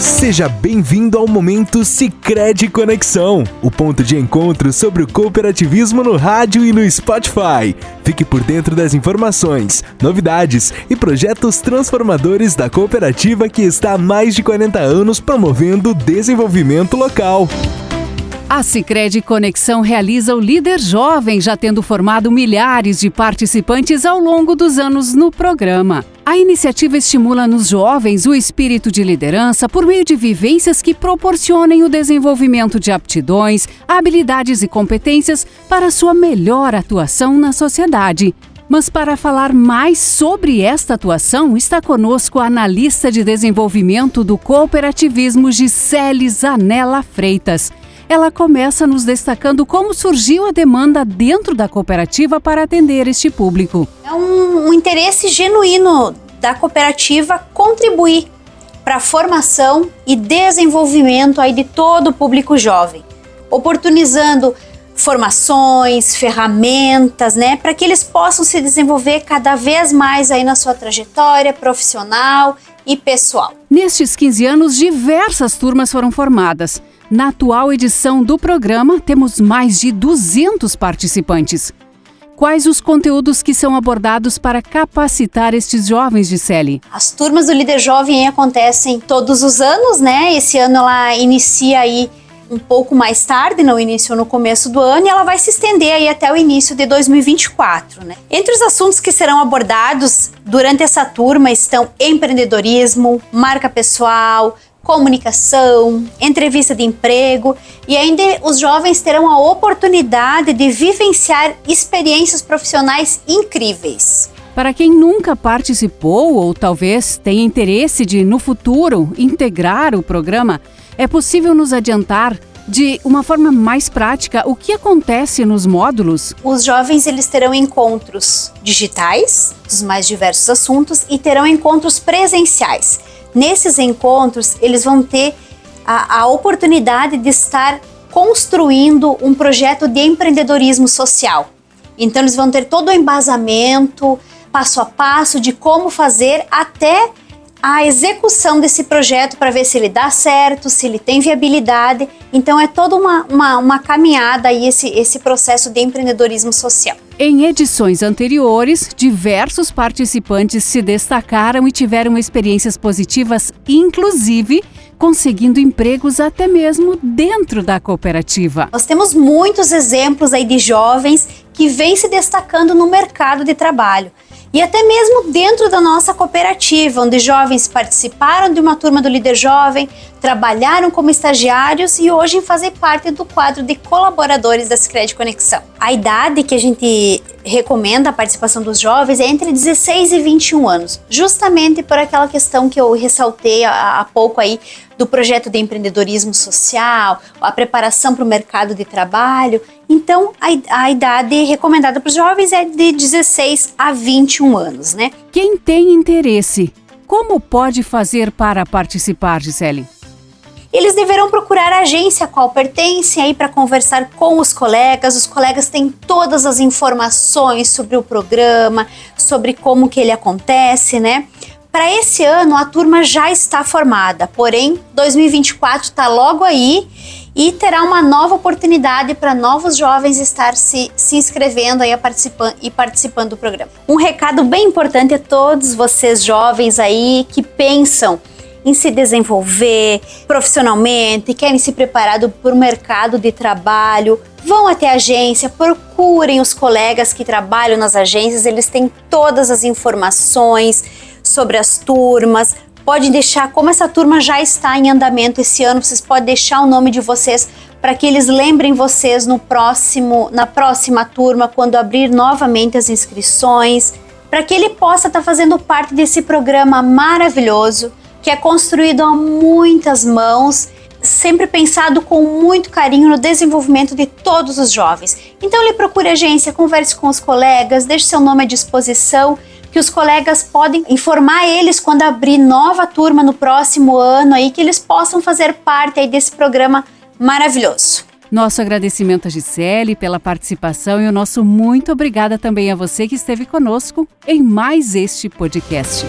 Seja bem-vindo ao momento Sicredi Conexão, o ponto de encontro sobre o cooperativismo no rádio e no Spotify. Fique por dentro das informações, novidades e projetos transformadores da cooperativa que está há mais de 40 anos promovendo o desenvolvimento local. A Sicredi Conexão realiza o Líder Jovem, já tendo formado milhares de participantes ao longo dos anos no programa. A iniciativa estimula nos jovens o espírito de liderança por meio de vivências que proporcionem o desenvolvimento de aptidões, habilidades e competências para sua melhor atuação na sociedade. Mas para falar mais sobre esta atuação, está conosco a analista de desenvolvimento do cooperativismo Gisele Zanella Freitas ela começa nos destacando como surgiu a demanda dentro da cooperativa para atender este público. É um, um interesse genuíno da cooperativa contribuir para a formação e desenvolvimento aí de todo o público jovem, oportunizando formações, ferramentas, né, para que eles possam se desenvolver cada vez mais aí na sua trajetória profissional e pessoal. Nestes 15 anos, diversas turmas foram formadas. Na atual edição do programa, temos mais de 200 participantes. Quais os conteúdos que são abordados para capacitar estes jovens de Celi? As turmas do Líder Jovem acontecem todos os anos, né? Esse ano ela inicia aí um pouco mais tarde, não iniciou no começo do ano, e ela vai se estender aí até o início de 2024, né? Entre os assuntos que serão abordados durante essa turma estão empreendedorismo, marca pessoal, comunicação, entrevista de emprego e ainda os jovens terão a oportunidade de vivenciar experiências profissionais incríveis. Para quem nunca participou ou talvez tenha interesse de, no futuro, integrar o programa, é possível nos adiantar de uma forma mais prática o que acontece nos módulos? Os jovens eles terão encontros digitais dos mais diversos assuntos e terão encontros presenciais Nesses encontros, eles vão ter a, a oportunidade de estar construindo um projeto de empreendedorismo social. Então, eles vão ter todo o embasamento, passo a passo de como fazer até a execução desse projeto para ver se ele dá certo, se ele tem viabilidade. Então, é toda uma, uma, uma caminhada aí esse, esse processo de empreendedorismo social. Em edições anteriores, diversos participantes se destacaram e tiveram experiências positivas, inclusive conseguindo empregos até mesmo dentro da cooperativa. Nós temos muitos exemplos aí de jovens que vêm se destacando no mercado de trabalho e até mesmo dentro da nossa cooperativa, onde jovens participaram de uma turma do Líder Jovem, trabalharam como estagiários e hoje fazem parte do quadro de colaboradores da Sicredi Conexão. A idade que a gente recomenda a participação dos jovens é entre 16 e 21 anos, justamente por aquela questão que eu ressaltei há, há pouco aí do projeto de empreendedorismo social, a preparação para o mercado de trabalho. Então, a, a idade recomendada para os jovens é de 16 a 21 anos, né? Quem tem interesse, como pode fazer para participar, Gisele? eles deverão procurar a agência a qual pertencem aí para conversar com os colegas. Os colegas têm todas as informações sobre o programa, sobre como que ele acontece, né? Para esse ano a turma já está formada, porém 2024 está logo aí e terá uma nova oportunidade para novos jovens estar se, se inscrevendo aí participando, e participando do programa. Um recado bem importante a todos vocês jovens aí que pensam em se desenvolver profissionalmente, querem se preparar para o mercado de trabalho, vão até a agência, procurem os colegas que trabalham nas agências, eles têm todas as informações sobre as turmas. Podem deixar, como essa turma já está em andamento esse ano, vocês podem deixar o nome de vocês para que eles lembrem vocês no próximo, na próxima turma, quando abrir novamente as inscrições, para que ele possa estar tá fazendo parte desse programa maravilhoso que é construído a muitas mãos, sempre pensado com muito carinho no desenvolvimento de todos os jovens. Então ele procure a agência, converse com os colegas, deixe seu nome à disposição, que os colegas podem informar eles quando abrir nova turma no próximo ano aí que eles possam fazer parte aí desse programa maravilhoso. Nosso agradecimento a Gisele pela participação e o nosso muito obrigada também a você que esteve conosco em mais este podcast.